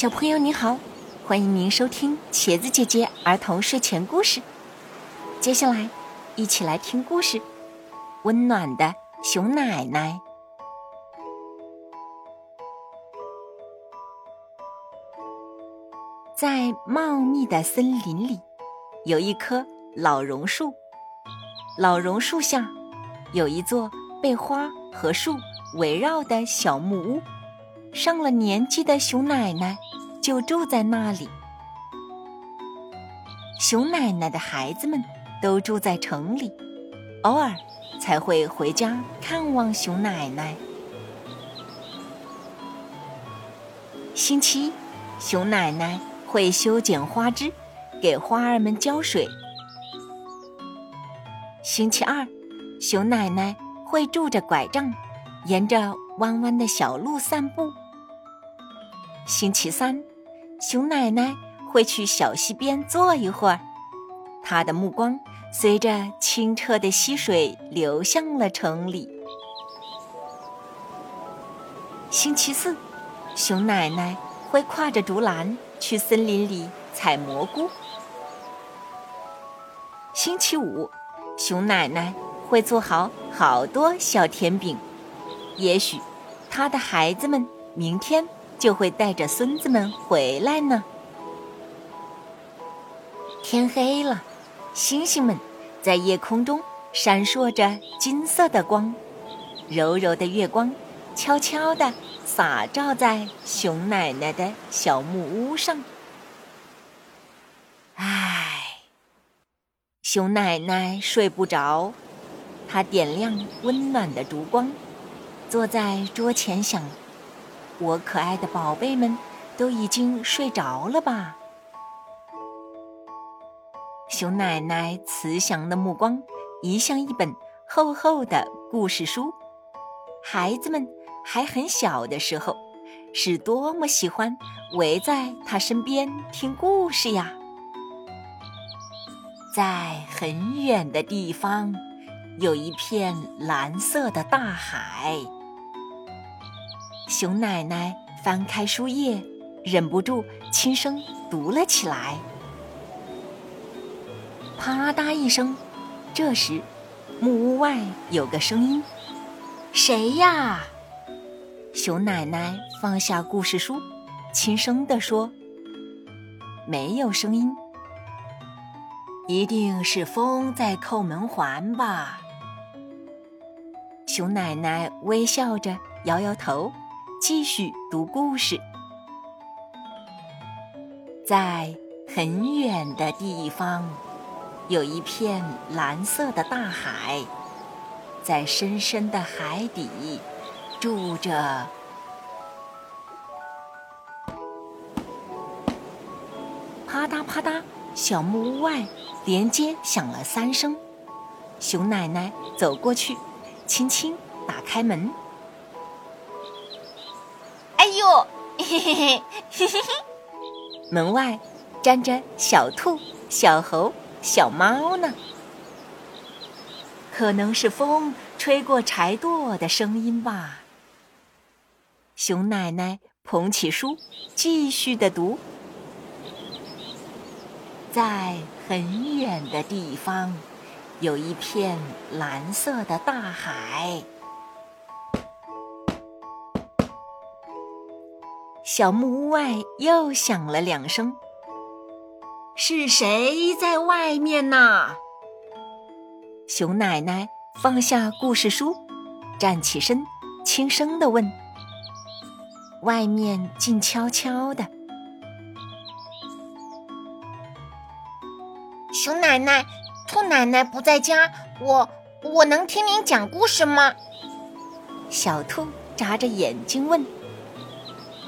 小朋友你好，欢迎您收听茄子姐姐儿童睡前故事。接下来，一起来听故事《温暖的熊奶奶》。在茂密的森林里，有一棵老榕树。老榕树下，有一座被花和树围绕的小木屋。上了年纪的熊奶奶就住在那里。熊奶奶的孩子们都住在城里，偶尔才会回家看望熊奶奶。星期一，熊奶奶会修剪花枝，给花儿们浇水。星期二，熊奶奶会拄着拐杖，沿着弯弯的小路散步。星期三，熊奶奶会去小溪边坐一会儿，她的目光随着清澈的溪水流向了城里。星期四，熊奶奶会挎着竹篮去森林里采蘑菇。星期五，熊奶奶会做好好多小甜饼，也许她的孩子们明天。就会带着孙子们回来呢。天黑了，星星们在夜空中闪烁着金色的光，柔柔的月光悄悄地洒照在熊奶奶的小木屋上。唉，熊奶奶睡不着，她点亮温暖的烛光，坐在桌前想。我可爱的宝贝们都已经睡着了吧？熊奶奶慈祥的目光移向一本厚厚的故事书。孩子们还很小的时候，是多么喜欢围在他身边听故事呀！在很远的地方，有一片蓝色的大海。熊奶奶翻开书页，忍不住轻声读了起来。啪嗒一声，这时木屋外有个声音：“谁呀？”熊奶奶放下故事书，轻声地说：“没有声音，一定是风在扣门环吧？”熊奶奶微笑着摇摇头。继续读故事，在很远的地方，有一片蓝色的大海，在深深的海底住着。啪嗒啪嗒，小木屋外连接响了三声。熊奶奶走过去，轻轻打开门。哟，嘿嘿嘿，嘿嘿嘿！门外站着小兔、小猴、小猫呢。可能是风吹过柴垛的声音吧。熊奶奶捧起书，继续的读。在很远的地方，有一片蓝色的大海。小木屋外又响了两声。是谁在外面呢？熊奶奶放下故事书，站起身，轻声的问：“外面静悄悄的。”熊奶奶，兔奶奶不在家，我我能听您讲故事吗？小兔眨着眼睛问。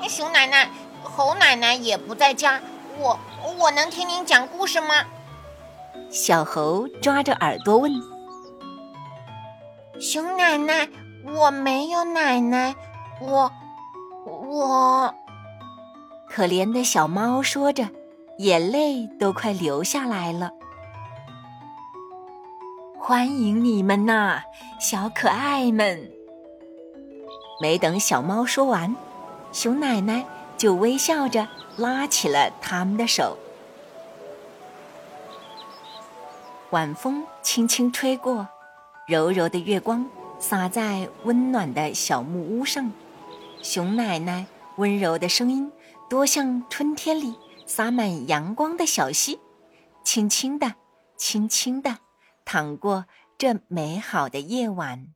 熊奶奶、猴奶奶也不在家，我我能听您讲故事吗？小猴抓着耳朵问。熊奶奶，我没有奶奶，我我。可怜的小猫说着，眼泪都快流下来了。欢迎你们呐，小可爱们！没等小猫说完。熊奶奶就微笑着拉起了他们的手。晚风轻轻吹过，柔柔的月光洒在温暖的小木屋上。熊奶奶温柔的声音，多像春天里洒满阳光的小溪，轻轻的，轻轻的，淌过这美好的夜晚。